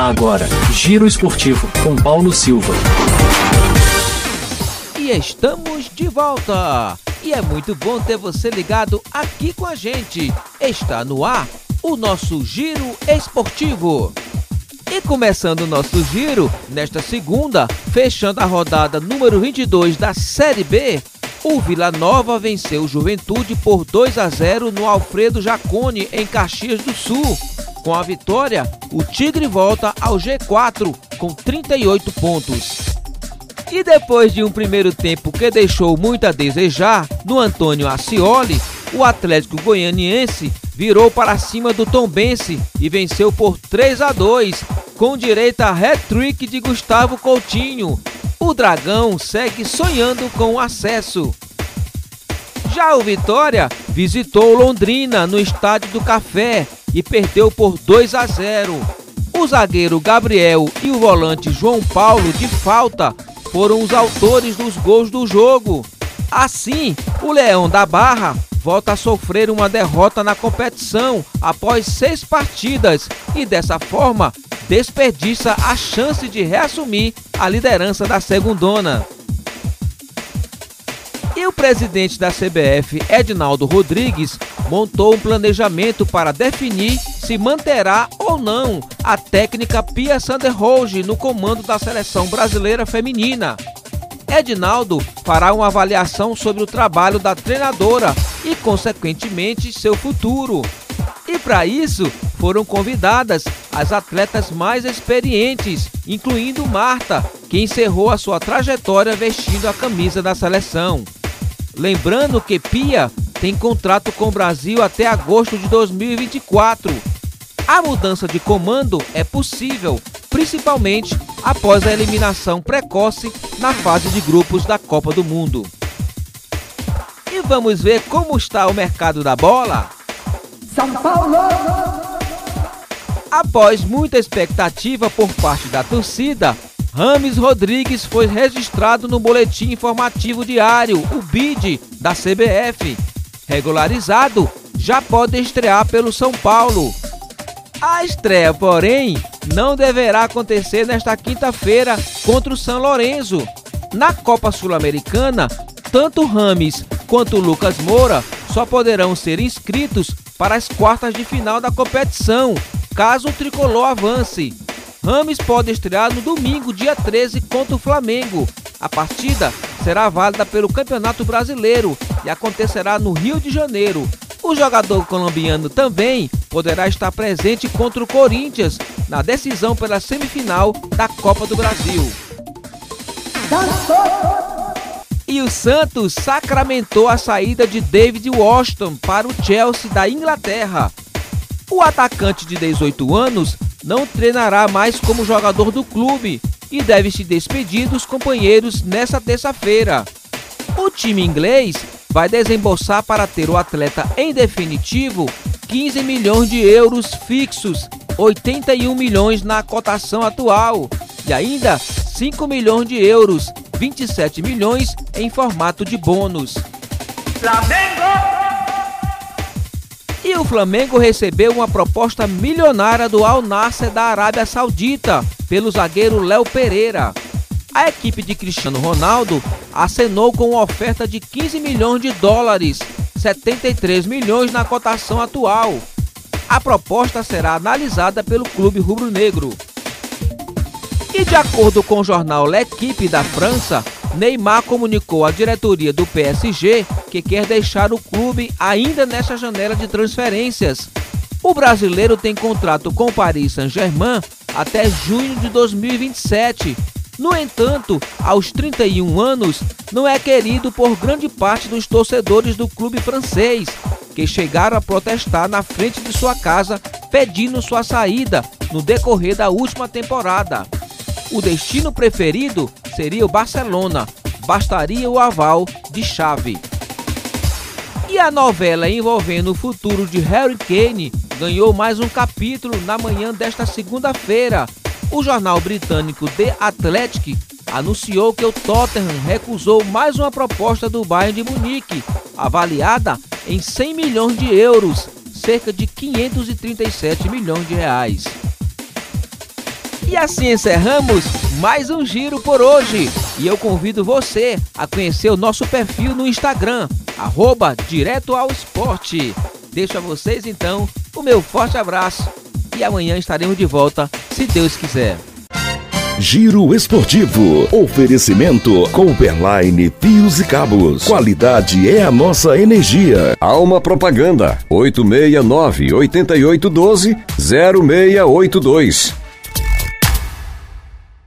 Agora, Giro Esportivo com Paulo Silva. E estamos de volta! E é muito bom ter você ligado aqui com a gente. Está no ar o nosso Giro Esportivo. E começando o nosso giro, nesta segunda, fechando a rodada número 22 da Série B, o Vila Nova venceu o Juventude por 2 a 0 no Alfredo Jacone, em Caxias do Sul. Com a vitória, o Tigre volta ao G4 com 38 pontos. E depois de um primeiro tempo que deixou muito a desejar no Antônio Ascioli, o Atlético Goianiense virou para cima do Tombense e venceu por 3 a 2, com direito a hat-trick de Gustavo Coutinho. O Dragão segue sonhando com o acesso. Já o Vitória visitou Londrina no Estádio do Café e perdeu por 2 a 0. O zagueiro Gabriel e o volante João Paulo de falta foram os autores dos gols do jogo. Assim, o Leão da Barra volta a sofrer uma derrota na competição após seis partidas e dessa forma desperdiça a chance de reassumir a liderança da segundona. E o presidente da CBF, Edinaldo Rodrigues, montou um planejamento para definir se manterá ou não a técnica Pia Sanderhoge no comando da seleção brasileira feminina. Edinaldo fará uma avaliação sobre o trabalho da treinadora e, consequentemente, seu futuro. E para isso, foram convidadas as atletas mais experientes, incluindo Marta, que encerrou a sua trajetória vestindo a camisa da seleção. Lembrando que Pia tem contrato com o Brasil até agosto de 2024. A mudança de comando é possível, principalmente após a eliminação precoce na fase de grupos da Copa do Mundo. E vamos ver como está o mercado da bola? São Paulo! Após muita expectativa por parte da torcida, Rames Rodrigues foi registrado no Boletim Informativo Diário, o BID, da CBF. Regularizado, já pode estrear pelo São Paulo. A estreia, porém, não deverá acontecer nesta quinta-feira contra o São Lourenço. Na Copa Sul-Americana, tanto Rames quanto Lucas Moura só poderão ser inscritos para as quartas de final da competição, caso o tricolor avance. Rames pode estrear no domingo, dia 13, contra o Flamengo. A partida será válida pelo Campeonato Brasileiro e acontecerá no Rio de Janeiro. O jogador colombiano também poderá estar presente contra o Corinthians na decisão pela semifinal da Copa do Brasil. E o Santos sacramentou a saída de David Washington para o Chelsea da Inglaterra. O atacante de 18 anos não treinará mais como jogador do clube e deve se despedir dos companheiros nesta terça-feira. O time inglês vai desembolsar para ter o atleta em definitivo 15 milhões de euros fixos, 81 milhões na cotação atual e ainda 5 milhões de euros, 27 milhões em formato de bônus. Flamengo! E o Flamengo recebeu uma proposta milionária do Al Nasser da Arábia Saudita pelo zagueiro Léo Pereira. A equipe de Cristiano Ronaldo acenou com uma oferta de 15 milhões de dólares, 73 milhões na cotação atual. A proposta será analisada pelo clube rubro-negro. E de acordo com o jornal L'Equipe da França, Neymar comunicou à diretoria do PSG que quer deixar o clube ainda nesta janela de transferências. O brasileiro tem contrato com Paris Saint-Germain até junho de 2027. No entanto, aos 31 anos, não é querido por grande parte dos torcedores do clube francês, que chegaram a protestar na frente de sua casa pedindo sua saída no decorrer da última temporada. O destino preferido seria o Barcelona, bastaria o aval de Xavi. E a novela envolvendo o futuro de Harry Kane ganhou mais um capítulo na manhã desta segunda-feira. O jornal britânico The Athletic anunciou que o Tottenham recusou mais uma proposta do Bayern de Munique, avaliada em 100 milhões de euros, cerca de 537 milhões de reais. E assim encerramos mais um giro por hoje. E eu convido você a conhecer o nosso perfil no Instagram, arroba Direto ao Esporte. Deixo a vocês então o meu forte abraço e amanhã estaremos de volta, se Deus quiser. Giro Esportivo. Oferecimento Cooperline Fios e Cabos. Qualidade é a nossa energia. Alma Propaganda 869 8812 0682.